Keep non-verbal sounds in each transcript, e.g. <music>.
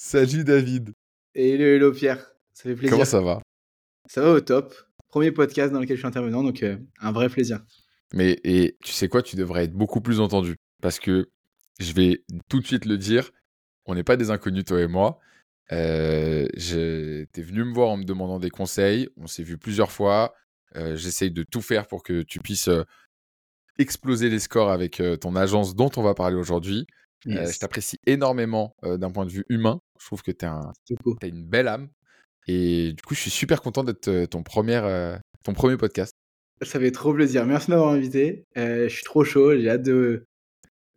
Salut David. Hello, hello Pierre. Ça fait plaisir. Comment ça va? Ça va au top. Premier podcast dans lequel je suis intervenant, donc euh, un vrai plaisir. Mais et tu sais quoi, tu devrais être beaucoup plus entendu parce que je vais tout de suite le dire. On n'est pas des inconnus toi et moi. Euh, T'es venu me voir en me demandant des conseils. On s'est vu plusieurs fois. Euh, J'essaye de tout faire pour que tu puisses euh, exploser les scores avec ton agence dont on va parler aujourd'hui. Yes. je t'apprécie énormément d'un point de vue humain. Je trouve que tu as, une belle âme. Et du coup, je suis super content d'être euh, ton, premier, euh, ton premier podcast. Ça fait trop plaisir. Merci de m'avoir invité. Euh, je suis trop chaud. J'ai hâte de,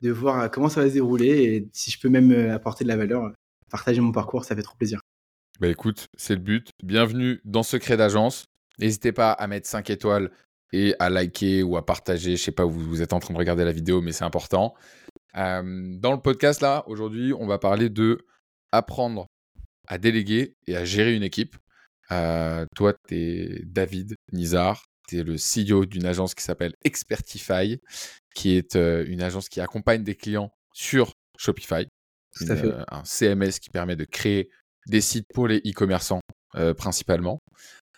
de voir comment ça va se dérouler et si je peux même apporter de la valeur, partager mon parcours, ça fait trop plaisir. Bah écoute, c'est le but. Bienvenue dans Secret d'agence. N'hésitez pas à mettre 5 étoiles et à liker ou à partager. Je sais pas où vous êtes en train de regarder la vidéo, mais c'est important. Euh, dans le podcast, là, aujourd'hui, on va parler de apprendre à déléguer et à gérer une équipe. Euh, toi, tu es David Nizar. Tu es le CEO d'une agence qui s'appelle Expertify, qui est euh, une agence qui accompagne des clients sur Shopify. Tout Une, à fait. euh, un CMS qui permet de créer des sites pour les e-commerçants principalement.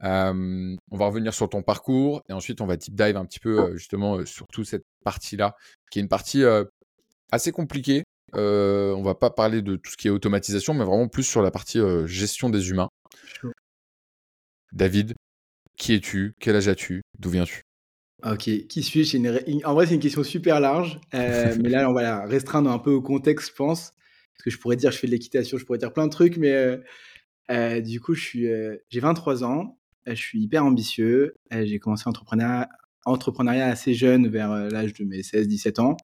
On va revenir sur ton parcours et ensuite on va deep dive un petit peu justement sur toute cette partie-là, qui est une partie assez compliquée. Euh, on va pas parler de tout ce qui est automatisation, mais vraiment plus sur la partie euh, gestion des humains. David, qui es-tu? Quel âge as-tu? D'où viens-tu? Ok, qui suis-je? Une En vrai, c'est une question super large, euh, <laughs> mais là, on va la restreindre un peu au contexte, je pense. Parce que je pourrais dire, je fais de l'équitation, je pourrais dire plein de trucs, mais euh, euh, du coup, suis, j'ai 23 ans, je suis hyper ambitieux. j'ai commencé l'entrepreneuriat entrepreneuriat assez jeune, vers l'âge de mes 16-17 ans.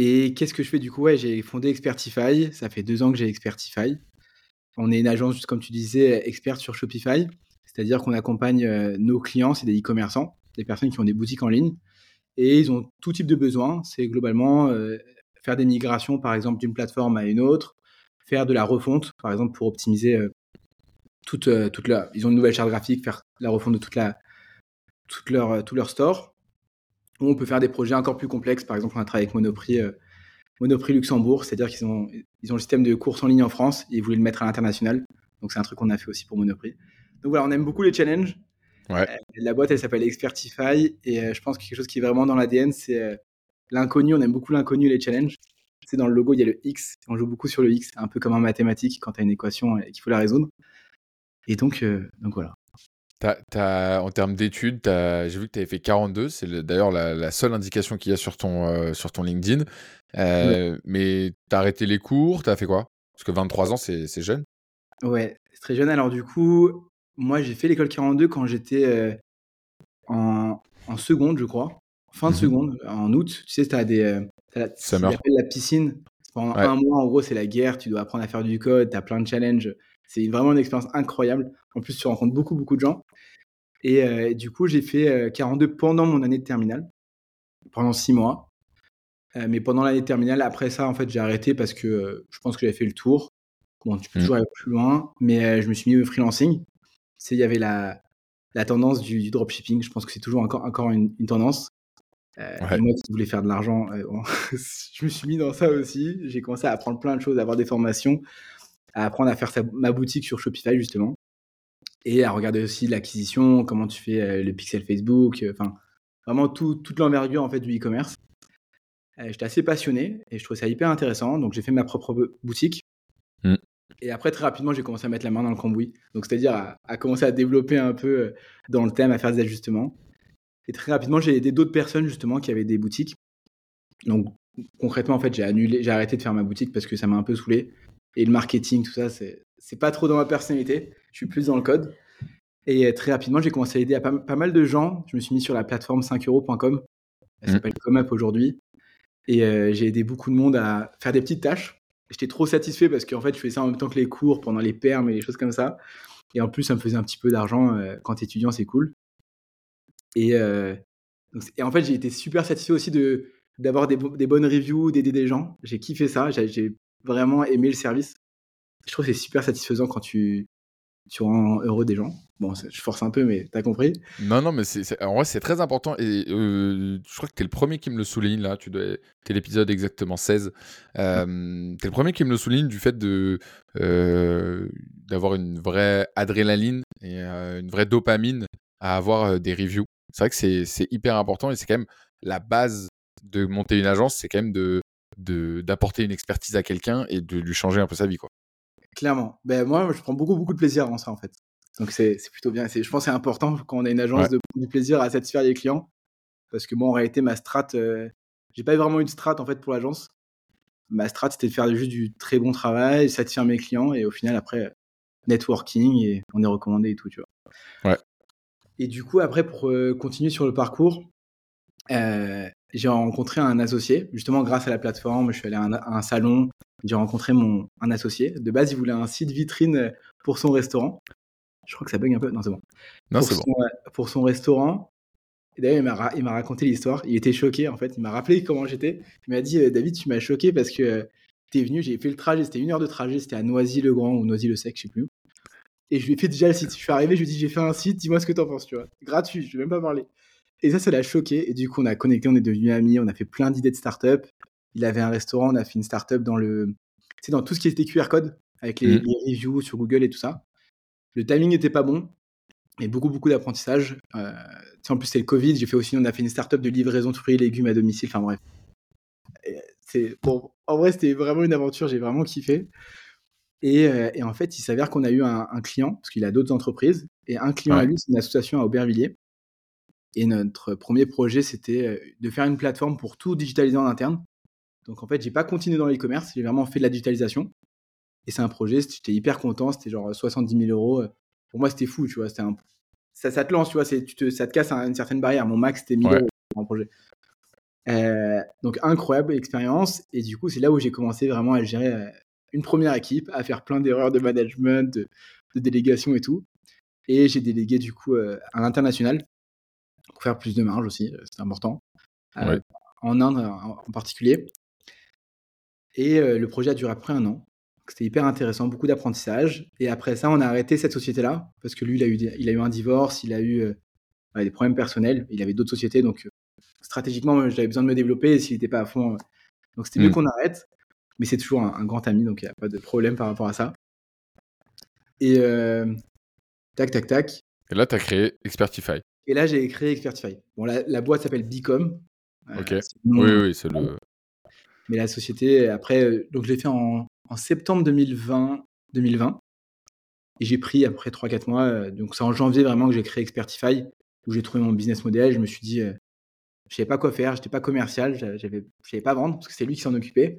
Et qu'est-ce que je fais du coup? Ouais, J'ai fondé Expertify, ça fait deux ans que j'ai Expertify. On est une agence, comme tu disais, experte sur Shopify. C'est-à-dire qu'on accompagne euh, nos clients, c'est des e-commerçants, des personnes qui ont des boutiques en ligne, et ils ont tout type de besoins. C'est globalement euh, faire des migrations, par exemple, d'une plateforme à une autre, faire de la refonte, par exemple, pour optimiser euh, toute, toute leur... Ils ont une nouvelle charte graphique, faire la refonte de toute la, toute leur, tout leur store. Ou on peut faire des projets encore plus complexes. Par exemple, on a travaillé avec Monoprix, euh, Monoprix Luxembourg, c'est-à-dire qu'ils ont, ils ont le système de courses en ligne en France et ils voulaient le mettre à l'international. Donc c'est un truc qu'on a fait aussi pour Monoprix. Donc voilà, on aime beaucoup les challenges. Ouais. Euh, la boîte, elle s'appelle Expertify et euh, je pense que quelque chose qui est vraiment dans l'ADN, c'est l'inconnu. On aime beaucoup l'inconnu et les challenges. C'est dans le logo, il y a le X. On joue beaucoup sur le X, un peu comme en mathématiques quand tu as une équation et qu'il faut la résoudre. Et donc, donc voilà. T'as- t'as- en termes d'études, j'ai vu que tu avais fait 42. C'est le- d'ailleurs la, la seule indication qu'il y a sur ton, euh, sur ton LinkedIn. Euh, Mais tu as arrêté les cours, tu as fait quoi? Parce que 23 ans, c'est jeune. Ouais, c'est très jeune. Alors du coup, moi j'ai fait l'école 42 quand j'étais euh, en, en seconde, je crois. Fin de Mhm. seconde, en août. Tu sais, t'as des... Euh, t'as la, la piscine. Pendant Ouais. un mois, en gros, c'est la guerre. Tu dois apprendre à faire du code. Tu as plein de challenges. C'est vraiment une expérience incroyable. En plus, tu rencontres beaucoup, beaucoup de gens. Et euh, du coup, j'ai fait euh, 42 pendant mon année de terminale, pendant six mois. Euh, mais pendant l'année de terminale, après ça, en fait, j'ai arrêté parce que euh, je pense que j'avais fait le tour. Bon, tu peux Mm. toujours aller plus loin, mais euh, je me suis mis au freelancing. Il y avait la, la tendance du, du dropshipping. Je pense que c'est toujours encore, encore une, une tendance. Euh, Ouais. Moi qui voulais faire de l'argent, euh, bon, <laughs> je me suis mis dans ça aussi. J'ai commencé à apprendre plein de choses, à avoir des formations, à apprendre à faire sa- ma boutique sur Shopify, justement. Et à regarder aussi l'acquisition, comment tu fais euh, le pixel Facebook, euh, enfin, vraiment tout- toute l'envergure en fait, du e-commerce. Euh, J'étais assez passionné et je trouvais ça hyper intéressant. Donc j'ai fait ma propre bo- boutique. Mm. Et après, très rapidement, j'ai commencé à mettre la main dans le cambouis. Donc c'est-à-dire à, à commencer à développer un peu dans le thème, à faire des ajustements. Et très rapidement, j'ai aidé d'autres personnes justement qui avaient des boutiques. Donc concrètement, en fait, j'ai annulé, j'ai arrêté de faire ma boutique parce que ça m'a un peu saoulé. Et le marketing, tout ça, c'est c'est pas trop dans ma personnalité. Je suis plus dans le code. Et euh, très rapidement, j'ai commencé à aider à pas, pas mal de gens. Je me suis mis sur la plateforme 5euros.com. Elle Mhm. s'appelle ComUp aujourd'hui. Et euh, j'ai aidé beaucoup de monde à faire des petites tâches. J'étais trop satisfait parce qu'en fait, je faisais ça en même temps que les cours, pendant les permes et les choses comme ça. Et en plus, ça me faisait un petit peu d'argent. euh, quand t'es étudiant, c'est cool. Et, euh, donc, et en fait, j'ai été super satisfait aussi de d'avoir des, bo- des bonnes reviews, d'aider des gens. J'ai kiffé ça. J'ai j'ai vraiment aimé le service. Je trouve que c'est super satisfaisant quand tu, tu rends heureux des gens. Bon, je force un peu, mais t'as compris. Non, non, mais c'est, en vrai, c'est très important. Et euh, je crois que t'es le premier qui me le souligne, là. Tu dois, t'es l'épisode exactement 16. Euh, t'es le premier qui me le souligne du fait de, euh, d'avoir une vraie adrénaline et une vraie dopamine à avoir des reviews. C'est vrai que c'est, hyper important et c'est quand même la base de monter une agence, c'est quand même de, d'apporter une expertise à quelqu'un et de lui changer un peu sa vie, quoi. Clairement. Ben, moi, je prends beaucoup, beaucoup de plaisir en ça, en fait. Donc, c'est plutôt bien. Je pense que c'est important quand on a une agence de du plaisir à satisfaire les clients. Parce que moi, en réalité, ma strat, euh, j'ai pas vraiment une strat, en fait, pour l'agence. Ma strat, c'était de faire juste du très bon travail, satisfaire mes clients. Et au final, après, networking et on est recommandé et tout, tu vois. Ouais. Et du coup, après, pour euh, continuer sur le parcours, euh, j'ai rencontré un associé, justement grâce à la plateforme. Je suis allé à un salon, j'ai rencontré mon, un associé. De base, il voulait un site vitrine pour son restaurant. Je crois que ça bug un peu. Non, c'est bon. Non, c'est bon. Euh, pour son restaurant. Et d'ailleurs, il m'a raconté l'histoire. Il était choqué, en fait. Il m'a rappelé comment j'étais. Il m'a dit euh, David, tu m'as choqué parce que euh, tu es venu, j'ai fait le trajet. C'était une heure de trajet. C'était à Noisy-le-Grand ou Noisy-le-Sec, je sais plus. Et je lui ai fait déjà le site. Je suis arrivé, je lui ai dit J'ai fait un site, dis-moi ce que tu en penses, tu vois. Gratuit, je vais même pas parler. Et ça, ça l'a choqué. Et du coup, on a connecté, on est devenus amis, on a fait plein d'idées de start-up. Il avait un restaurant, on a fait une start-up dans le, c'est dans tout ce qui était QR code, avec les, mmh. reviews sur Google et tout ça. Le timing n'était pas bon, mais beaucoup, beaucoup d'apprentissage. Euh, en plus, c'est le Covid. J'ai fait aussi, on a fait une startup de livraison de fruits et légumes à domicile. Enfin bref. C'est, bon, en vrai, c'était vraiment une aventure. J'ai vraiment kiffé. Et, euh, en fait, il s'avère qu'on a eu un, client, parce qu'il a d'autres entreprises. Et un client à lui, c'est une association à Aubervilliers. Et notre premier projet, c'était euh, de faire une plateforme pour tout digitaliser en interne. Donc en fait, j'ai pas continué dans l'e-commerce, j'ai vraiment fait de la digitalisation. Et c'est un projet, j'étais hyper content, c'était genre 70 000 euros. Pour moi, c'était fou, tu vois. Un... Ça, ça, te lance, tu vois, tu te, ça te casse une certaine barrière. Mon max, c'était 1000 euros pour un projet. Euh, donc incroyable expérience. Et du coup, c'est là où j'ai commencé vraiment à gérer euh, une première équipe, à faire plein d'erreurs de management, de, délégation et tout. Et j'ai délégué du coup euh, à l'international pour faire plus de marge aussi, c'est important. En Inde en particulier. Et le projet a duré après un an. C'était hyper intéressant, beaucoup d'apprentissage. Et après ça, on a arrêté cette société-là parce que lui, il a eu, il a eu un divorce, il a eu des problèmes personnels, il avait d'autres sociétés. Donc, stratégiquement, j'avais besoin de me développer et s'il n'était pas à fond. donc, c'était mieux mmh. qu'on arrête. Mais c'est toujours un, grand ami, donc il n'y a pas de problème par rapport à ça. Et tac, tac, tac. Et là, tu as créé Expertify. Et là, j'ai créé Expertify. Bon, la, boîte s'appelle Bicom. ok. oui, oui, c'est le. Mais la société, après, euh, donc je l'ai fait en, septembre 2020, 2020. Et j'ai pris après 3-4 mois, euh, donc c'est en janvier vraiment que j'ai créé Expertify, où j'ai trouvé mon business model. Je me suis dit, euh, je savais pas quoi faire, j'étais pas commercial, j'avais, je savais pas vendre, parce que c'est lui qui s'en occupait.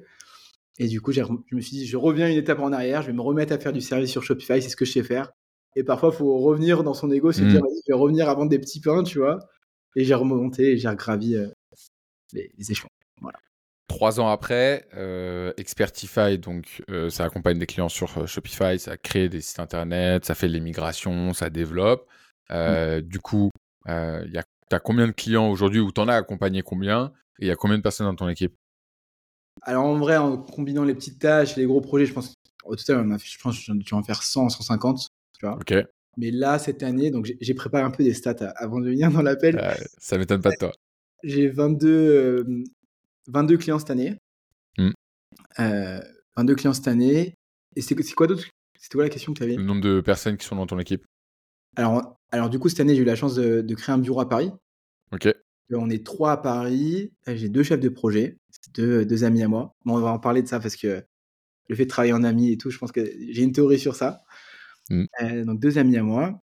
Et du coup, je me suis dit, je reviens une étape en arrière, je vais me remettre à faire du service sur Shopify, c'est ce que je sais faire. Et parfois, il faut revenir dans son ego, se dire, mmh. je vais revenir à vendre des petits pains, tu vois. Et j'ai remonté et j'ai gravi les, les échelons. Voilà. Trois ans après, euh, Expertify, donc euh, ça accompagne des clients sur euh, Shopify, ça crée des sites internet, ça fait de l'immigration, ça développe. Euh, du coup, tu as combien de clients aujourd'hui ou tu en as accompagné combien? Et il y a combien de personnes dans ton équipe? Alors en vrai, en combinant les petites tâches et les gros projets, je pense au total, on a, je pense que tu vas en faire 100, 150. Tu vois. Mais là, cette année, donc j'ai préparé un peu des stats avant de venir dans l'appel. ça m'étonne pas de toi. J'ai 22, 22 clients cette année. 22 mmh. euh, clients cette année. Et c'est quoi d'autre? C'était quoi la question que tu avais Le nombre de personnes qui sont dans ton équipe. Alors, alors du coup, cette année, j'ai eu la chance de, créer un bureau à Paris. Ok. On est trois à Paris. J'ai deux chefs de projet, deux, deux amis à moi. Bon, on va en parler de ça parce que le fait de travailler en ami et tout, je pense que j'ai une théorie sur ça. Mmh. Euh, donc deux amis à moi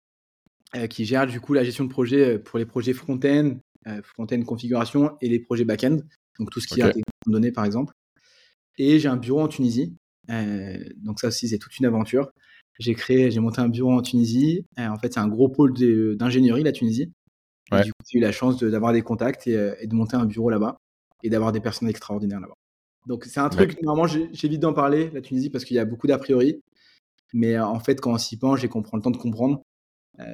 euh, qui gèrent du coup la gestion de projet pour les projets front-end, front-end configuration et les projets back-end donc tout ce qui est donné par exemple. Et j'ai un bureau en Tunisie, euh, donc ça aussi c'est toute une aventure. J'ai créé, j'ai monté un bureau en Tunisie. Euh, en fait, c'est un gros pôle d'ingénierie la Tunisie. du coup, j'ai eu la chance d'avoir des contacts euh, et, de monter un bureau là-bas et d'avoir des personnes extraordinaires là-bas. Donc c'est un truc, normalement j'évite d'en parler, la Tunisie, parce qu'il y a beaucoup d'a priori. Mais en fait, quand on s'y penche et qu'on prend le temps de comprendre,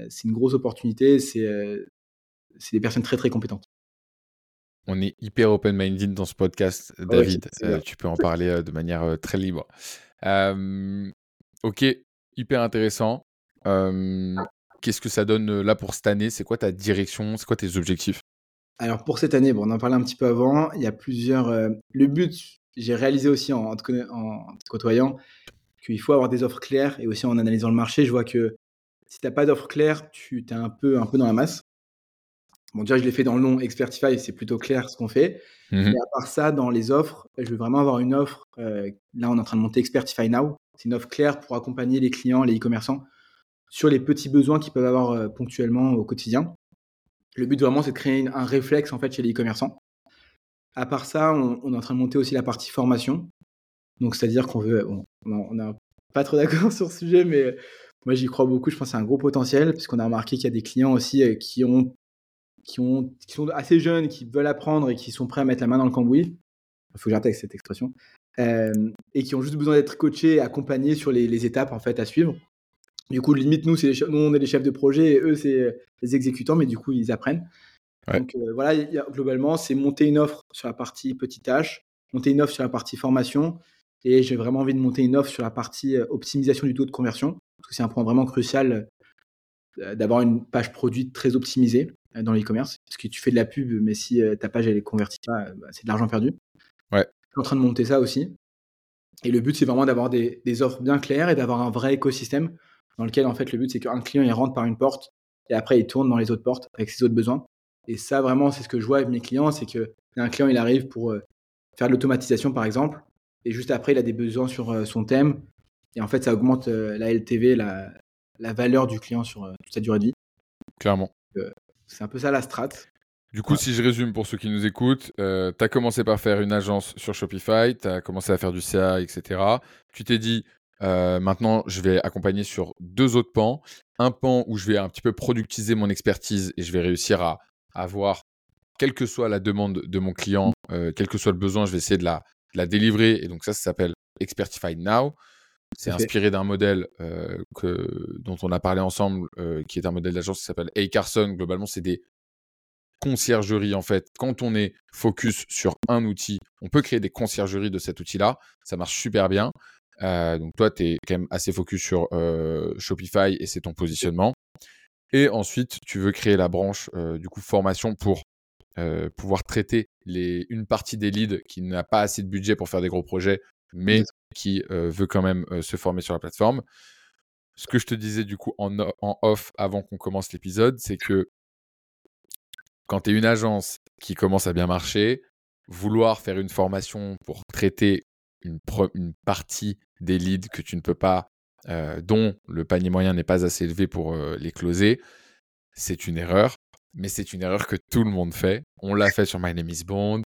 c'est une grosse opportunité. C'est des personnes très très compétentes. On est hyper open-minded dans ce podcast, David. Euh, tu peux en parler euh, de manière euh, très libre. ok, hyper intéressant. Qu'est-ce que ça donne là pour cette année? C'est quoi ta direction? C'est quoi tes objectifs? Alors pour cette année, bon, on en parlait un petit peu avant. Il y a plusieurs. le but, j'ai réalisé aussi en te côtoyant qu'il faut avoir des offres claires et aussi en analysant le marché, je vois que si tu n'as pas d'offres claires, tu es un peu, un peu dans la masse. Bon, déjà, je l'ai fait dans le nom Expertify, c'est plutôt clair ce qu'on fait. Et mmh à part ça, dans les offres, je veux vraiment avoir une offre. là, on est en train de monter Expertify Now. C'est une offre claire pour accompagner les clients, les e-commerçants sur les petits besoins qu'ils peuvent avoir euh, ponctuellement au quotidien. Le but vraiment, c'est de créer un réflexe en fait chez les e-commerçants. À part ça, on, est en train de monter aussi la partie formation. Donc, c'est-à-dire qu'on veut, on n'a pas trop d'accord <laughs> sur ce sujet, mais moi j'y crois beaucoup. Je pense que c'est un gros potentiel, puisqu'on a remarqué qu'il y a des clients aussi euh, qui ont, qui ont, qui sont assez jeunes, qui veulent apprendre et qui sont prêts à mettre la main dans le cambouis. Il faut que j'arrête avec cette expression. Euh, et qui ont juste besoin d'être coachés et accompagnés sur les, les, étapes en fait à suivre. Du coup, limite, nous, c'est nous, on est les chefs de projet et eux, c'est les exécutants, mais du coup, ils apprennent. Donc euh, voilà, globalement, c'est monter une offre sur la partie petit tâche, monter une offre sur la partie formation, et j'ai vraiment envie de monter une offre sur la partie euh, optimisation du taux de conversion, parce que c'est un point vraiment crucial euh, d'avoir une page produit très optimisée dans l'e-commerce, parce que tu fais de la pub, mais si ta page elle est convertie pas, bah, c'est de l'argent perdu. Ouais. Je suis en train de monter ça aussi. Et le but, c'est vraiment d'avoir des, des, offres bien claires et d'avoir un vrai écosystème dans lequel en fait le but c'est qu'un client il rentre par une porte et après il tourne dans les autres portes avec ses autres besoins. Et ça vraiment c'est ce que je vois avec mes clients, c'est que un client il arrive pour euh, faire de l'automatisation par exemple et juste après il a des besoins sur euh, son thème et en fait ça augmente euh, la LTV, la, la, valeur du client sur toute sa durée de vie. Clairement. c'est un peu ça la strat. Du coup, si je résume pour ceux qui nous écoutent, tu as commencé par faire une agence sur Shopify, tu as commencé à faire du CA, etc. Tu t'es dit, euh, maintenant, je vais accompagner sur deux autres pans. Un pan où je vais un petit peu productiser mon expertise et je vais réussir à avoir, quelle que soit la demande de mon client, euh, quel que soit le besoin, je vais essayer de la, la délivrer. Et donc ça, ça s'appelle Expertify Now. C'est inspiré d'un modèle euh, que, dont on a parlé ensemble, qui est un modèle d'agence qui s'appelle A. Carson. Globalement, c'est des conciergeries en fait. Quand on est focus sur un outil, on peut créer des conciergeries de cet outil-là. Ça marche super bien. Euh, donc toi, tu es quand même assez focus sur euh, Shopify et c'est ton positionnement. Et ensuite, tu veux créer la branche euh, du coup formation pour pouvoir traiter les, une partie des leads qui n'a pas assez de budget pour faire des gros projets, mais qui veut quand même se former sur la plateforme. Ce que je te disais du coup en, en off avant qu'on commence l'épisode, c'est que quand tu es une agence qui commence à bien marcher, vouloir faire une formation pour traiter une, une partie des leads que tu ne peux pas, euh, dont le panier moyen n'est pas assez élevé pour euh, les closer, c'est une erreur. Mais c'est une erreur que tout le monde fait. On l'a fait sur My Name is Bond.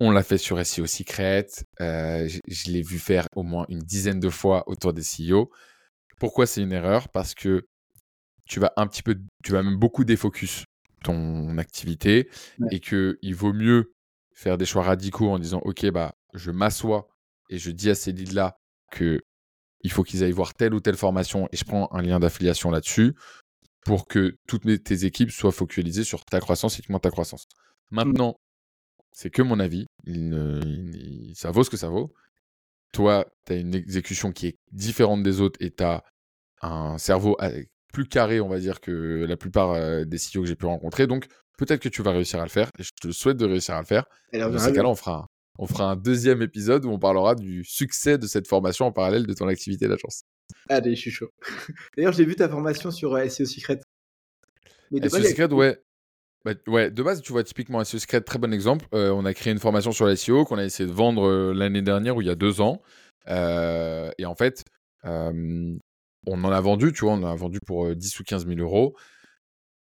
On l'a fait sur SEO Secret. Euh, je, l'ai vu faire au moins une dizaine de fois autour des CEO. Pourquoi c'est une erreur? Parce que tu vas un petit peu, tu vas même beaucoup défocus ton activité et que il vaut mieux faire des choix radicaux en disant ok bah je m'assois et je dis à ces leads-là que il faut qu'ils aillent voir telle ou telle formation et je prends un lien d'affiliation là-dessus pour que toutes tes équipes soient focalisées sur ta croissance et uniquement ta croissance. Maintenant, c'est que mon avis, ça vaut ce que ça vaut. Toi, tu as une exécution qui est différente des autres et tu as un cerveau plus carré, on va dire, que la plupart euh, des CEO que j'ai pu rencontrer. Donc, peut-être que tu vas réussir à le faire et je te souhaite de réussir à le faire. Dans ce cas-là, on fera, on fera un deuxième épisode où on parlera du succès de cette formation en parallèle de ton activité d'agence. Allez, je suis chaud. D'ailleurs, j'ai vu ta formation sur euh, SEO Secret. SEO Secret, ouais. Bah, ouais, de base, tu vois, typiquement, SEO Secret, très bon exemple. Euh, on a créé une formation sur la SEO qu'on a essayé de vendre euh, l'année dernière ou il y a deux ans. et en fait, on en a vendu, tu vois, on en a vendu pour 10 ou 15 000 euros.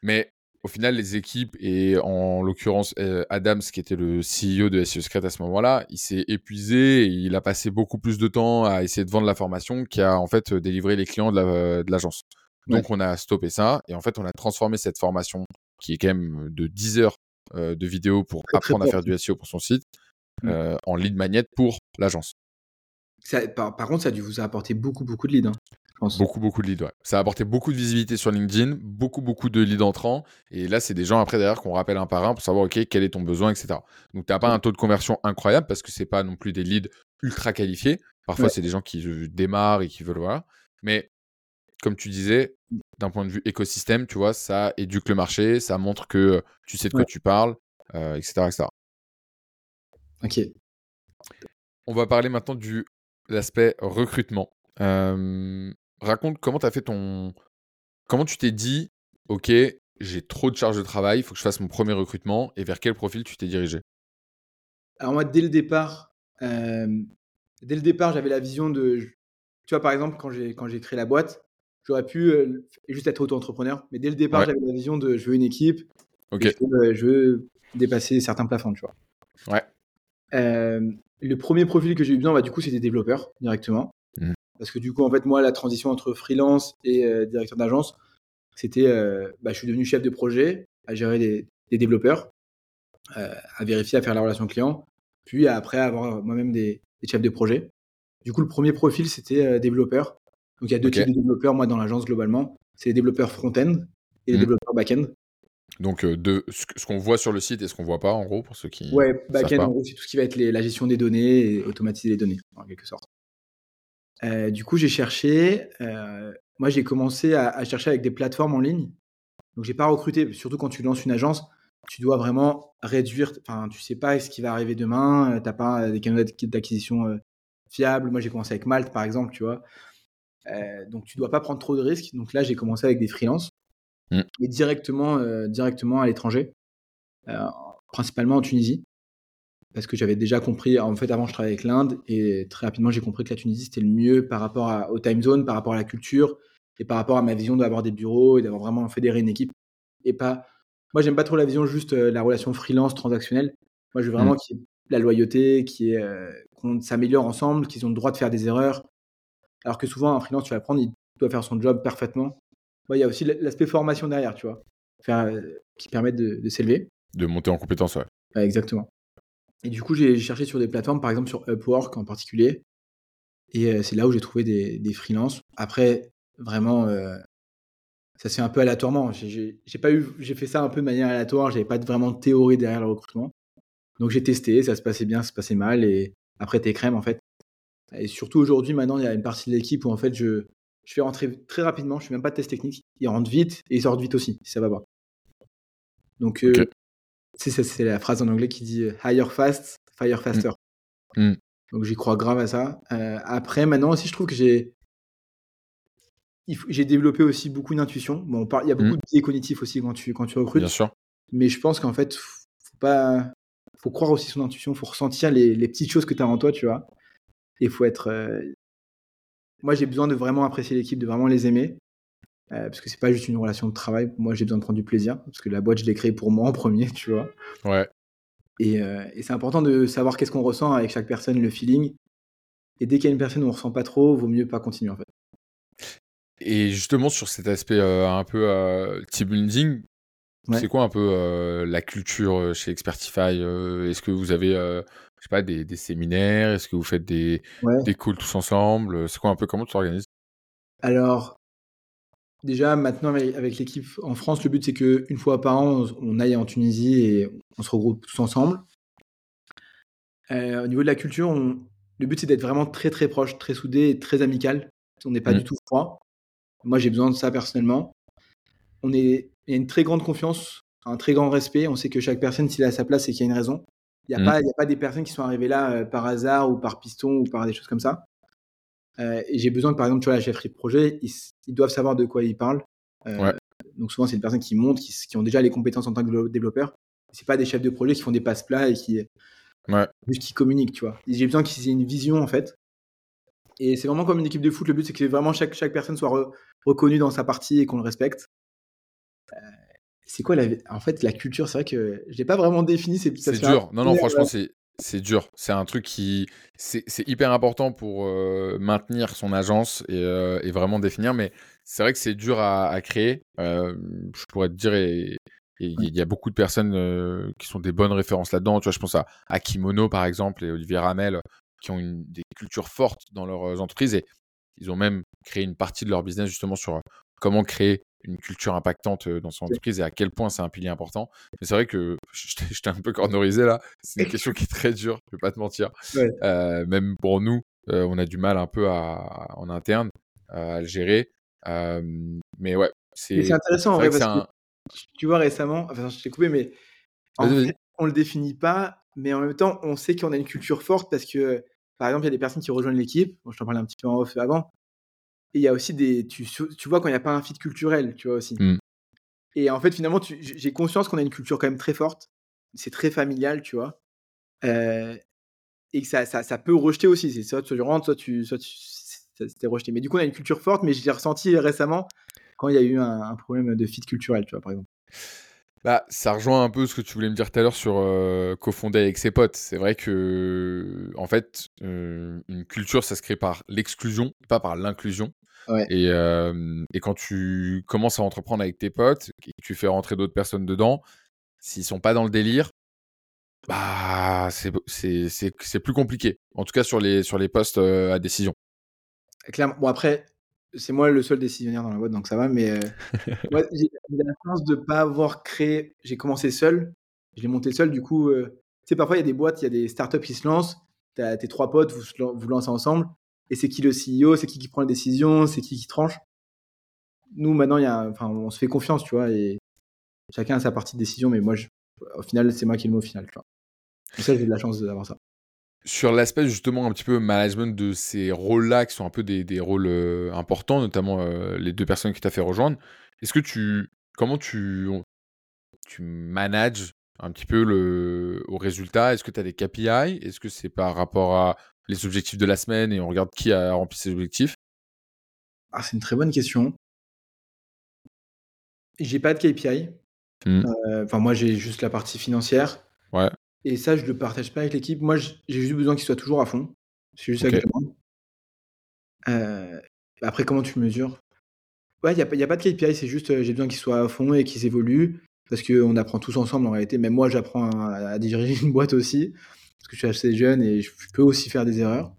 Mais au final, les équipes, et en l'occurrence euh, Adams, qui était le CEO de SEO Secret à ce moment-là, il s'est épuisé et il a passé beaucoup plus de temps à essayer de vendre la formation qu'à en fait délivrer les clients de l'agence. Donc on a stoppé ça et en fait on a transformé cette formation qui est quand même de 10 heures euh, de vidéos pour apprendre à faire du SEO pour son site mmh. euh, en lead magnet pour l'agence. Par, par, contre, ça a dû vous apporter beaucoup, beaucoup de leads. Hein. Beaucoup, beaucoup de leads, ouais. Ça a apporté beaucoup de visibilité sur LinkedIn, beaucoup, beaucoup de leads entrants. Et là, c'est des gens après derrière qu'on rappelle un par un pour savoir, OK, quel est ton besoin, etc. Donc, tu n'as pas un taux de conversion incroyable parce que c'est pas non plus des leads ultra qualifiés. Parfois, c'est des gens qui démarrent et qui veulent, voir. Mais comme tu disais, d'un point de vue écosystème, tu vois, ça éduque le marché, ça montre que tu sais de quoi tu parles, etc., etc. Ok. On va parler maintenant du l'aspect recrutement. Raconte comment tu as fait ton. Comment tu t'es dit, OK, j'ai trop de charges de travail, il faut que je fasse mon premier recrutement, et vers quel profil tu t'es dirigé? Alors, moi, dès le départ, dès le départ, j'avais la vision de. Tu vois, par exemple, quand j'ai, quand j'ai créé la boîte, j'aurais pu juste être auto-entrepreneur, mais dès le départ, j'avais la vision de je veux une équipe, Ok. je, veux, dépasser certains plafonds, tu vois. Ouais. le premier profil que j'ai eu besoin, bah, du coup, c'était développeur directement. Parce que du coup, en fait, moi, la transition entre freelance et directeur d'agence, c'était, bah, je suis devenu chef de projet, à gérer des, développeurs, à vérifier, à faire la relation client, puis après avoir moi-même des, chefs de projet. Du coup, le premier profil, c'était développeur. Donc, il y a deux types de développeurs, moi, dans l'agence, globalement. C'est les développeurs front-end et les mmh. développeurs back-end. Donc, de, ce, qu'on voit sur le site et ce qu'on voit pas, en gros, pour ceux qui. Ouais, back-end, en gros, c'est tout ce qui va être la gestion des données et automatiser les données, en quelque sorte. Du coup, j'ai cherché. moi, j'ai commencé à, chercher avec des plateformes en ligne. Donc, j'ai pas recruté. Surtout quand tu lances une agence, tu dois vraiment réduire. Enfin, tu sais pas ce qui va arriver demain. tu n'as pas des canaux d'acquisition fiables. Moi, j'ai commencé avec Malte, par exemple, tu vois. donc, tu dois pas prendre trop de risques. Donc là, j'ai commencé avec des freelances. Mmh. et directement, euh, directement à l'étranger, euh, principalement en Tunisie. Parce que j'avais déjà compris, en fait, avant, je travaillais avec l'Inde et très rapidement, j'ai compris que la Tunisie, c'était le mieux par rapport au time zone, par rapport à la culture et par rapport à ma vision d'avoir des bureaux et d'avoir vraiment fédéré une équipe. Et pas. Moi, j'aime pas trop la vision juste euh, la relation freelance transactionnelle. Moi, je veux vraiment mmh. qu'il y ait la loyauté, qui est qu'on s'améliore ensemble, qu'ils ont le droit de faire des erreurs. Alors que souvent, un freelance, tu vas prendre, il doit faire son job parfaitement il y a aussi l'aspect formation derrière, tu vois, faire, euh, qui permet de, s'élever. De monter en compétence, ouais. exactement. Et du coup, j'ai cherché sur des plateformes, par exemple sur Upwork en particulier. Et euh, c'est là où j'ai trouvé des, des freelances. Après, vraiment, euh, ça se fait un peu aléatoirement. J'ai fait ça un peu de manière aléatoire. J'avais pas vraiment de théorie derrière le recrutement. Donc j'ai testé, ça se passait bien, ça se passait mal. Et après, t'es crème en fait. Et surtout aujourd'hui, maintenant, il y a une partie de l'équipe où en fait, je, je fais rentrer très rapidement, je fais même pas de test technique. Ils rentrent vite et ils sortent vite aussi, si ça va pas. Donc, euh, c'est la phrase en anglais qui dit euh, hire fast, fire faster. Mm. Mm. Donc, j'y crois grave à ça. Euh, après, maintenant aussi, je trouve que j'ai j'ai développé aussi beaucoup d'intuition. Bon, il y a beaucoup mm. de biais cognitifs aussi quand tu, quand tu recrutes. Bien sûr. Mais je pense qu'en fait, faut pas, faut croire aussi son intuition, faut ressentir les, les petites choses que tu as en toi, tu vois. Et faut être, moi, j'ai besoin de vraiment apprécier l'équipe, de vraiment les aimer. Euh, parce que c'est pas juste une relation de travail. Moi, j'ai besoin de prendre du plaisir. Parce que la boîte, je l'ai créée pour moi en premier, tu vois. Ouais. Et, euh, et c'est important de savoir qu'est-ce qu'on ressent avec chaque personne, le feeling. Et dès qu'il y a une personne où on ressent pas trop, vaut mieux pas continuer en fait. Et justement, sur cet aspect euh, un peu team building, c'est quoi un peu la culture chez Expertify Est-ce que vous avez je sais pas, des, des séminaires? Est-ce que vous faites des, des calls tous ensemble? C'est quoi un peu comment tu t'organises? Alors, déjà maintenant avec l'équipe en France, le but c'est qu'une fois par an, on aille en Tunisie et on se regroupe tous ensemble. Euh, au niveau de la culture, le but c'est d'être vraiment très très proche, très soudé et très amical. On n'est pas mmh. du tout froid. Moi j'ai besoin de ça personnellement. On est, il y a une très grande confiance, un très grand respect. On sait que chaque personne, s'il est à sa place, c'est qu'il y a une raison. Il n'y a, mmh. a, pas des personnes qui sont arrivées là euh, par hasard ou par piston ou par des choses comme ça. Euh, et j'ai besoin que, par exemple, tu vois, la chefferie de projet, ils, doivent savoir de quoi ils parlent. Euh, donc souvent, c'est des personnes qui montent, qui, ont déjà les compétences en tant que développeur. C'est pas des chefs de projet qui font des passe-plats et qui juste qui communiquent, tu vois. J'ai besoin qu'ils aient une vision en fait. Et c'est vraiment comme une équipe de foot. Le but, c'est que vraiment chaque, chaque personne soit reconnue dans sa partie et qu'on le respecte c'est quoi la en fait la culture? C'est vrai que je l'ai pas vraiment défini c'est c'est dur non non franchement c'est c'est dur. C'est un truc qui c'est hyper important pour euh, maintenir son agence et, euh, et, vraiment définir mais c'est vrai que c'est dur à, à créer. Euh, je pourrais te dire et il y a beaucoup de personnes qui sont des bonnes références là-dedans. Tu vois je pense à, à Kimono par exemple et Olivier Ramel qui ont une, des cultures fortes dans leurs entreprises et ils ont même créé une partie de leur business justement sur comment créer une culture impactante dans son entreprise et à quel point c'est un pilier important. Mais c'est vrai que <laughs> je t'ai un peu cornerisé là. C'est <laughs> une question qui est très dure, je vais pas te mentir. même pour nous, on a du mal un peu à, en interne à le gérer. mais ouais, c'est intéressant en vrai parce que tu vois récemment, enfin je t'ai coupé, mais en fait, on le définit pas, mais en même temps, on sait qu'on a une culture forte parce que, par exemple, il y a des personnes qui rejoignent l'équipe. Bon, je t'en parlais un petit peu en off avant. Et il y a aussi des. Tu, tu vois quand il n'y a pas un fit culturel, tu vois aussi. Mmh. Et en fait, finalement, j'ai conscience qu'on a une culture quand même très forte. C'est très familial, tu vois. Euh, et que ça, ça, ça, peut rejeter aussi. C'est soit tu rentres, soit tu, soit tu, c'était rejeté. Mais du coup, on a une culture forte, mais j'ai ressenti récemment quand il y a eu un, problème de fit culturel, tu vois, par exemple. Bah, ça rejoint un peu ce que tu voulais me dire tout à l'heure sur euh, cofonder avec ses potes. C'est vrai que, en fait, euh, une culture, ça se crée par l'exclusion, pas par l'inclusion. Et, et, quand tu commences à entreprendre avec tes potes, et tu fais rentrer d'autres personnes dedans, s'ils sont pas dans le délire, bah c'est plus compliqué. En tout cas sur les sur les postes à décision. Clairement. Bon après, c'est moi le seul décisionnaire dans la boîte, donc ça va. Mais <laughs> moi, j'ai la chance de pas avoir créé. J'ai commencé seul, je l'ai monté seul. Du coup, tu sais parfois il y a des boîtes, il y a des startups qui se lancent. Tu as tes trois potes, vous vous lancez ensemble et c'est qui le CEO, c'est qui qui prend les décisions, c'est qui qui tranche. Nous, maintenant, y a, enfin, on se fait confiance, tu vois, et chacun a sa partie de décision, mais moi, au final, c'est moi qui ai le mot final, tu vois. ça, j'ai de la chance d'avoir ça. Sur l'aspect justement un petit peu management de ces rôles-là, qui sont un peu des, des rôles euh, importants, notamment euh, les deux personnes qui t'as fait rejoindre, est-ce que tu, comment tu, tu manages un petit peu le, au résultat? Est-ce que tu as des KPI Est-ce que c'est par rapport à les objectifs de la semaine et on regarde qui a rempli ses objectifs? Ah, C'est une très bonne question. J'ai pas de KPI. Mmh. Euh, enfin, moi, j'ai juste la partie financière. Et ça, je le partage pas avec l'équipe. Moi, j'ai juste besoin qu'il soit toujours à fond. C'est juste ça que je. Euh, après, comment tu mesures? Ouais, il n'y a, a, pas de KPI, c'est juste euh, j'ai besoin qu'il soit à fond et qu'il évolue. Parce qu'on apprend tous ensemble en réalité. Même moi, j'apprends à, diriger une boîte aussi parce que je suis assez jeune et je peux aussi faire des erreurs.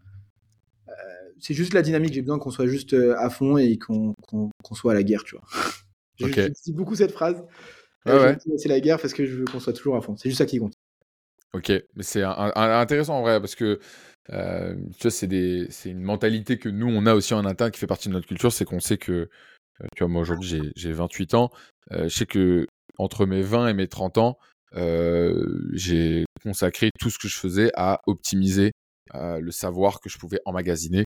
Euh, c'est juste la dynamique, j'ai besoin qu'on soit juste à fond et qu'on soit à la guerre, tu vois. <laughs> Okay. dis beaucoup cette phrase. C'est la guerre parce que je veux qu'on soit toujours à fond. C'est juste ça qui compte. Ok, mais c'est intéressant en vrai parce que tu vois, c'est une mentalité que nous on a aussi en interne qui fait partie de notre culture, c'est qu'on sait que, tu vois, moi aujourd'hui j'ai 28 ans, je sais que entre mes 20 et mes 30 ans, j'ai consacré tout ce que je faisais à optimiser le savoir que je pouvais emmagasiner.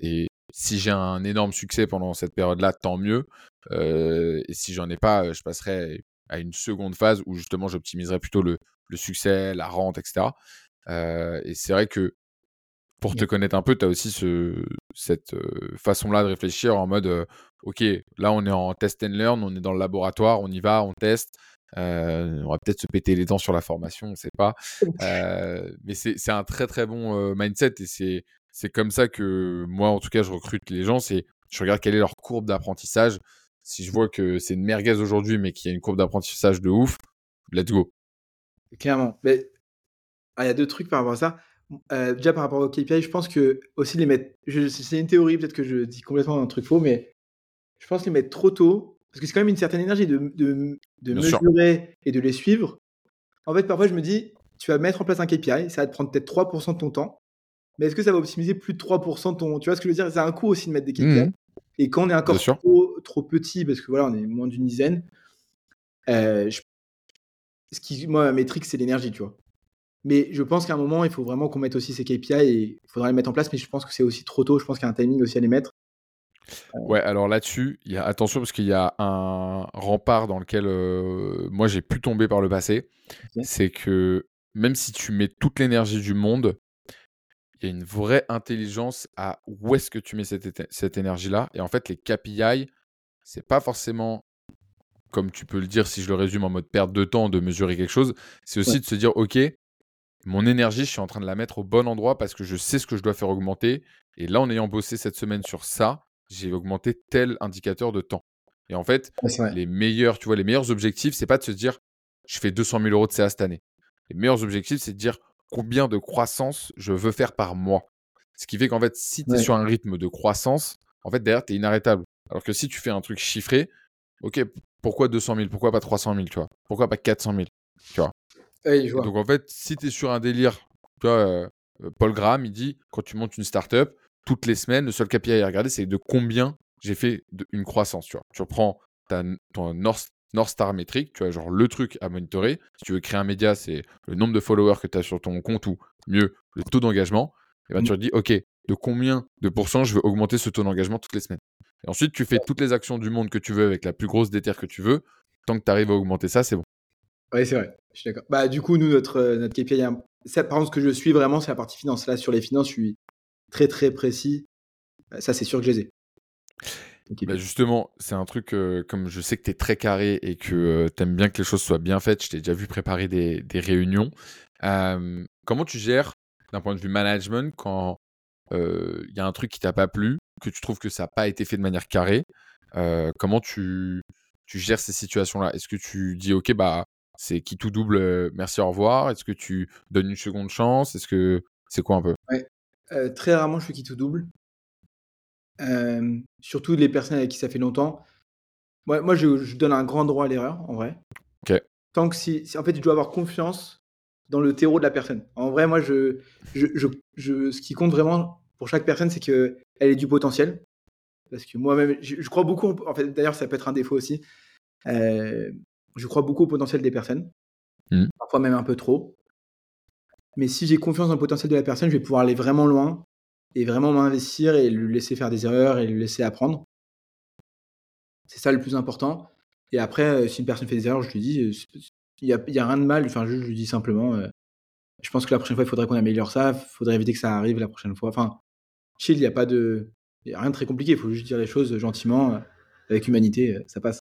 et si j'ai un énorme succès pendant cette période-là, tant mieux. et si j'en ai pas, je passerai à une seconde phase où justement j'optimiserai plutôt le, succès, la rente, etc. et c'est vrai que pour te connaître un peu, tu as aussi ce, cette façon-là de réfléchir en mode, OK, là on est en test and learn, on est dans le laboratoire, on y va, on teste. Euh, on va peut-être se péter les dents sur la formation, on ne sait pas. Euh, mais c'est un très très bon euh, mindset et c'est comme ça que moi, en tout cas, je recrute les gens. C'est je regarde quelle est leur courbe d'apprentissage. Si je vois que c'est une merguez aujourd'hui, mais qu'il y a une courbe d'apprentissage de ouf, let's go. Clairement. Mais ah, il y a deux trucs par rapport à ça. déjà par rapport au KPI, je pense que aussi les mettre. C'est une théorie, peut-être que je dis complètement un truc faux, mais je pense les mettre trop tôt parce que c'est quand même une certaine énergie de, de, de mesurer et de les suivre. En fait, parfois, je me dis, tu vas mettre en place un KPI, ça va te prendre peut-être 3% de ton temps, mais est-ce que ça va optimiser plus de 3% de ton. Tu vois ce que je veux dire? C'est un coût aussi de mettre des KPI. Mmh et quand on est encore trop, trop, petit, parce que voilà, on est moins d'une dizaine, euh, ce qui, moi, ma métrique, c'est l'énergie, tu vois. Mais je pense qu'à un moment, il faut vraiment qu'on mette aussi ces KPI et il faudra les mettre en place, mais je pense que c'est aussi trop tôt. Je pense qu'il y a un timing aussi à les mettre. Ouais, alors là-dessus, il y a attention parce qu'il y a un rempart dans lequel euh, moi j'ai pu tomber par le passé. C'est que même si tu mets toute l'énergie du monde, il y a une vraie intelligence à où est-ce que tu mets cette, cette énergie-là. Et en fait, les KPI, c'est pas forcément comme tu peux le dire si je le résume en mode perte de temps de mesurer quelque chose. C'est aussi de se dire, ok, mon énergie, je suis en train de la mettre au bon endroit parce que je sais ce que je dois faire augmenter. Et là, en ayant bossé cette semaine sur ça, j'ai augmenté tel indicateur de temps. Et en fait, les meilleurs, tu vois, les meilleurs objectifs, c'est pas de se dire, je fais 200 000 euros de CA cette année. Les meilleurs objectifs, c'est de dire combien de croissance je veux faire par mois. Ce qui fait qu'en fait, si tu es sur un rythme de croissance, en fait, derrière, tu es inarrêtable. Alors que si tu fais un truc chiffré, ok, pourquoi 200 000 Pourquoi pas 300 000 Tu vois? Pourquoi pas 400 000 Tu vois, Donc en fait, si tu es sur un délire, tu vois, euh, Paul Graham, il dit, quand tu montes une startup, toutes les semaines, le seul KPI à regarder, c'est de combien j'ai fait une croissance, tu vois? Tu reprends ta, ton North, Star métrique, tu vois, genre le truc à monitorer. Si tu veux créer un média, c'est le nombre de followers que tu as sur ton compte ou mieux, le taux d'engagement. Et ben, tu te dis, OK, de combien de pourcents je veux augmenter ce taux d'engagement toutes les semaines? Et ensuite, tu fais toutes les actions du monde que tu veux avec la plus grosse déterre que tu veux. Tant que tu arrives à augmenter ça, c'est bon. Oui, c'est vrai. Je suis d'accord. Bah, du coup, nous, notre, euh, notre KPI, ça, par exemple, ce que je suis vraiment, c'est la partie finance. Là, sur les finances, je suis très, très précis. Euh, ça, c'est sûr que je les ai. Bah, justement, c'est un truc, euh, comme je sais que tu es très carré et que tu aimes bien que les choses soient bien faites, je t'ai déjà vu préparer des, des réunions. comment tu gères, d'un point de vue management, quand il y a un truc qui t'a pas plu, que tu trouves que ça n'a pas été fait de manière carrée Comment tu, tu gères ces situations-là? Est-ce que tu dis, OK, bah, c'est qui tout double, merci, au revoir? Est-ce que tu donnes une seconde chance? Est-ce que c'est quoi un peu? Ouais. Très rarement, je fais qui tout double. surtout les personnes avec qui ça fait longtemps. Moi, moi je, donne un grand droit à l'erreur, en vrai. Tant que si, en fait, je dois avoir confiance dans le terreau de la personne. En vrai, moi, je, je, je, ce qui compte vraiment pour chaque personne, c'est qu'elle ait du potentiel. Parce que moi-même, je, crois beaucoup, en fait, d'ailleurs, ça peut être un défaut aussi. Euh, je crois beaucoup au potentiel des personnes, mmh. parfois même un peu trop. Mais si j'ai confiance dans le potentiel de la personne, je vais pouvoir aller vraiment loin et vraiment m'investir et lui laisser faire des erreurs et lui laisser apprendre. C'est ça le plus important. Et après, euh, si une personne fait des erreurs, je lui dis, euh, il n'y a, y a, rien de mal. Enfin, je, lui dis simplement, euh, je pense que la prochaine fois, il faudrait qu'on améliore ça. Il faudrait éviter que ça arrive la prochaine fois. Enfin, chill, il n'y a pas de. Y a rien de très compliqué. Il faut juste dire les choses gentiment, avec humanité. Ça passe.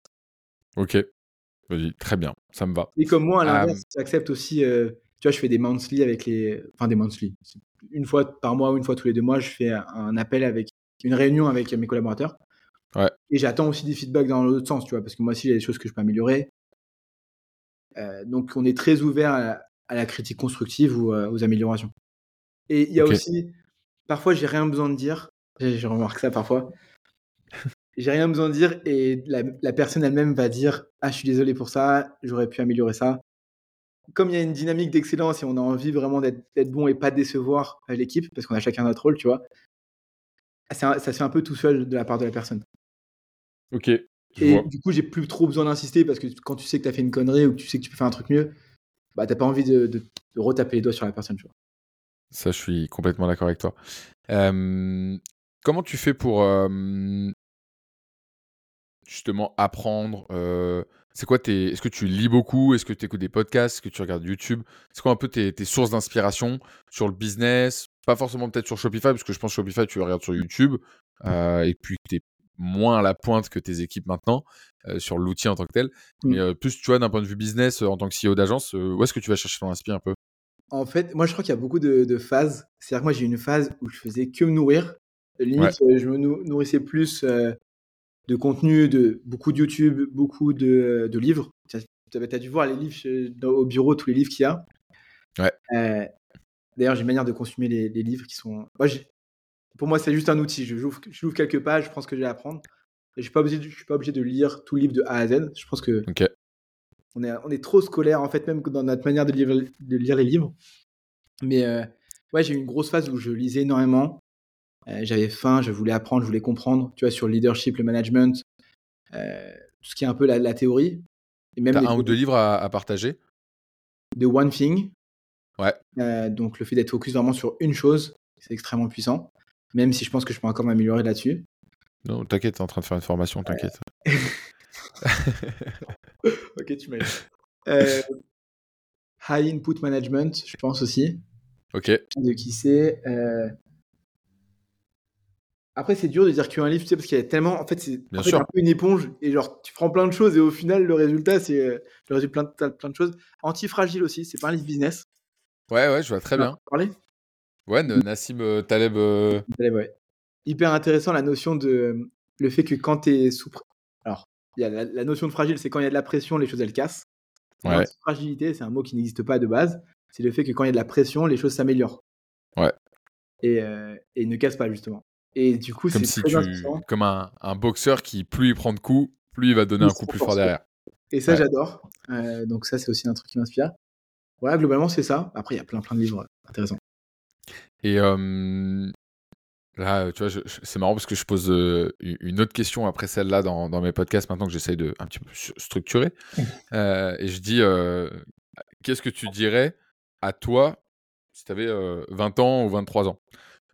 Ok. Vas-y, très bien, ça me va. Et comme moi, à l'inverse, j'accepte aussi. tu vois, je fais des monthly avec les. Enfin, des monthly. Une fois par mois ou une fois tous les deux mois, je fais un appel avec. Une réunion avec mes collaborateurs. Ouais. Et j'attends aussi des feedbacks dans l'autre sens, tu vois, parce que moi aussi, il y a des choses que je peux améliorer. donc, on est très ouvert à, la critique constructive ou aux améliorations. Et il y a aussi, parfois, j'ai rien besoin de dire. Je remarque ça parfois. <laughs> j'ai rien besoin de dire et la, personne elle-même va dire Ah, je suis désolé pour ça, j'aurais pu améliorer ça. Comme il y a une dynamique d'excellence et on a envie vraiment d'être bon et pas décevoir l'équipe, parce qu'on a chacun notre rôle, tu vois, ça, ça se fait un peu tout seul de la part de la personne. Ok. Et du coup, j'ai plus trop besoin d'insister parce que quand tu sais que tu as fait une connerie ou que tu sais que tu peux faire un truc mieux, bah, t'as pas envie de, de, retaper les doigts sur la personne, tu vois. Ça, je suis complètement d'accord avec toi. comment tu fais pour justement apprendre C'est quoi tes... Est-ce que tu lis beaucoup? Est-ce que tu écoutes des podcasts? Est-ce que tu regardes YouTube? C'est quoi un peu tes, tes sources d'inspiration sur le business? Pas forcément peut-être sur Shopify, parce que je pense que Shopify, tu le regardes sur YouTube. et puis tu es moins à la pointe que tes équipes maintenant sur l'outil en tant que tel. Mmh. Mais plus, tu vois, d'un point de vue business, en tant que CEO d'agence, où est-ce que tu vas chercher ton inspiration un peu? En fait, moi, je crois qu'il y a beaucoup de, phases. C'est-à-dire que moi, j'ai une phase où je faisais que me nourrir. Limite, euh, je me nourrissais plus euh, de contenu, de beaucoup de YouTube, beaucoup de, livres. Tu as, dû voir les livres au bureau, tous les livres qu'il y a. Ouais. Euh, d'ailleurs, j'ai une manière de consommer les, livres qui sont. Moi, pour moi, c'est juste un outil. Je j'ouvre quelques pages, je prends ce que j'ai à apprendre. Je ne suis, pas obligé de lire tout le livre de A à Z. Je pense que on est, on est trop scolaire, en fait, même dans notre manière de lire, de lire les livres. Mais euh, ouais, j'ai eu une grosse phase où je lisais énormément. Euh, j'avais faim, je voulais apprendre, je voulais comprendre, tu vois, sur le leadership, le management, euh, tout ce qui est un peu la, théorie. Et même T'as un ou deux livres à, partager? The One Thing. Ouais. donc le fait d'être focus vraiment sur une chose, c'est extrêmement puissant. Même si je pense que je peux encore m'améliorer là-dessus. Non, t'inquiète, t'es en train de faire une formation, t'inquiète. <laughs> <laughs> <laughs> ok, tu m'as euh, High Input Management, je pense aussi. Ok. De qui c'est. Euh, après, c'est dur de dire qu'un livre, tu sais, parce qu'il y a tellement. En fait, c'est un peu une éponge. Et genre, tu prends plein de choses et au final, le résultat, c'est euh, le résultat plein de, plein de choses. Antifragile aussi, c'est pas un livre business. Ouais, ouais, je vois très bien. Parler Ouais, Nassim Taleb. Taleb, ouais. Hyper intéressant la notion de le fait que quand tu es sous. Alors, y a la, notion de fragile, c'est quand il y a de la pression, les choses elles cassent. Ouais. Fragilité, c'est un mot qui n'existe pas de base. C'est le fait que quand il y a de la pression, les choses s'améliorent. Ouais. Et, euh, et ne cassent pas justement. Et du coup, c'est si tu... comme un, un, boxeur qui plus il prend de coups, plus il va donner un coup plus fort derrière. Et ça, j'adore. Euh, donc ça, c'est aussi un truc qui m'inspire. Voilà, globalement, c'est ça. Après, il y a plein plein de livres intéressants. Et euh, Là, tu vois, c'est marrant parce que je pose une autre question après celle-là dans, mes podcasts maintenant que j'essaye de un petit peu structurer. et je dis, qu'est-ce que tu dirais à toi si tu avais 20 ans ou 23 ans?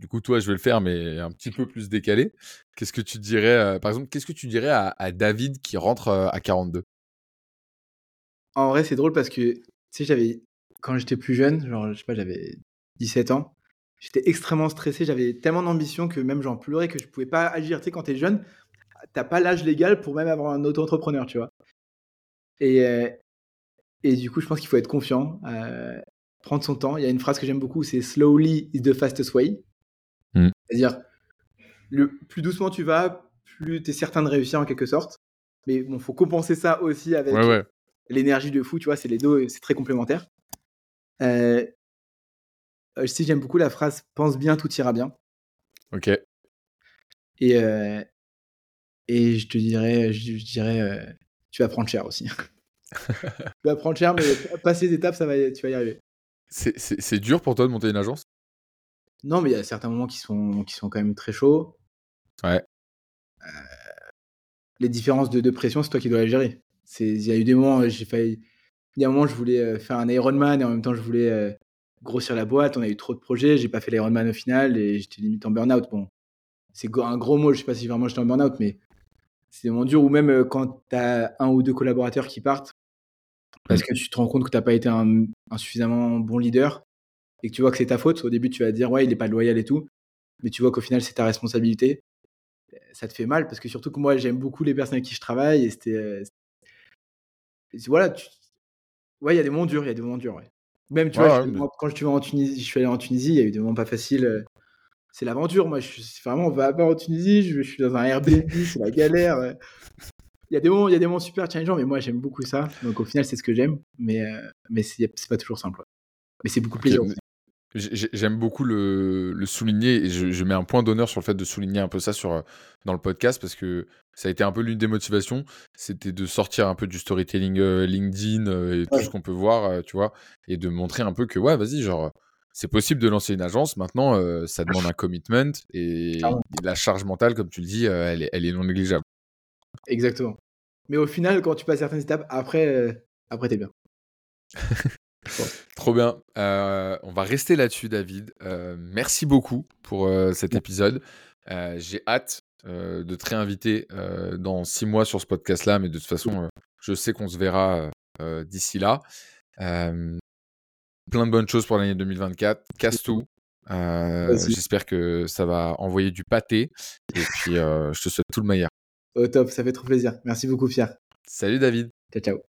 Du coup, toi, je vais le faire, mais un petit peu plus décalé. Qu'est-ce que tu dirais, par exemple, qu'est-ce que tu dirais à, David qui rentre à 42 En vrai, c'est drôle parce que, tu sais, j'avais, quand j'étais plus jeune, genre, je sais pas, j'avais 17 ans, j'étais extrêmement stressé, j'avais tellement d'ambition que même j'en pleurais que je pouvais pas agir. Tu sais, quand t'es jeune, t'as pas l'âge légal pour même avoir un auto-entrepreneur, tu vois. Et, euh, et du coup, je pense qu'il faut être confiant, euh, prendre son temps. Il y a une phrase que j'aime beaucoup, c'est slowly is the fastest way. Hmm. C'est-à-dire, le plus doucement tu vas, plus tu es certain de réussir en quelque sorte. Mais bon, faut compenser ça aussi avec l'énergie de fou, tu vois, c'est les deux, c'est très complémentaire. Euh, euh, si j'aime beaucoup la phrase pense bien, tout ira bien. Ok. Et, euh, et je te dirais, je, dirais euh, tu vas prendre cher aussi. <laughs> <laughs> tu vas prendre cher, mais passer les étapes, ça va, tu vas y arriver. C'est dur pour toi de monter une agence? Non, mais il y a certains moments qui sont, qui sont quand même très chauds. Ouais. les différences de, de pression, c'est toi qui dois les gérer. Il y a eu des moments, j'ai failli. Il y a un moment, je voulais faire un Ironman et en même temps, je voulais grossir la boîte, on a eu trop de projets, j'ai pas fait l'Ironman au final et j'étais limite en burn-out. Bon, c'est un gros mot, je sais pas si vraiment j'étais en burn-out, mais c'est vraiment dur. Ou même euh, quand tu as un ou deux collaborateurs qui partent, parce que tu te rends compte que tu n'as pas été un, suffisamment bon leader et que tu vois que c'est ta faute. Au début, tu vas dire, ouais, il est pas loyal et tout, mais tu vois qu'au final, c'est ta responsabilité. Ça te fait mal parce que surtout que moi, j'aime beaucoup les personnes avec qui je travaille et c'était. Euh, voilà, tu... ouais, il y a des moments durs, il y a des moments durs, ouais. Même, tu vois, quand je suis allé en Tunisie, je suis allé en Tunisie, il y a eu des moments pas faciles. Euh, c'est l'aventure, moi. Je suis vraiment, on va pas en Tunisie, je, suis dans un Airbnb, <laughs> c'est la galère. Il y a des moments, il y a des moments super challengeants, mais moi, j'aime beaucoup ça. Donc, au final, c'est ce que j'aime, mais, euh, mais c'est pas toujours simple. Mais c'est beaucoup plus plaisir. J'aime beaucoup le, souligner et je, mets un point d'honneur sur le fait de souligner un peu ça sur, euh, dans le podcast parce que ça a été un peu l'une des motivations, c'était de sortir un peu du storytelling euh, LinkedIn euh, et tout ce qu'on peut voir, tu vois, et de montrer un peu que ouais, vas-y, genre, c'est possible de lancer une agence. Maintenant, ça demande un commitment et, la charge mentale, comme tu le dis, elle, est, elle est non négligeable. Exactement. Mais au final, quand tu passes certaines étapes, après, après t'es bien. <laughs> Trop bien. Euh, on va rester là-dessus, David. Euh, merci beaucoup pour euh, cet épisode. J'ai hâte de te réinviter dans six mois sur ce podcast-là, mais de toute façon, je sais qu'on se verra d'ici là. plein de bonnes choses pour l'année 2024. Casse tout. J'espère que ça va envoyer du pâté. Et puis, je te souhaite tout le meilleur. Au top, ça fait trop plaisir. Merci beaucoup, Pierre. Salut, David. Ciao, ciao.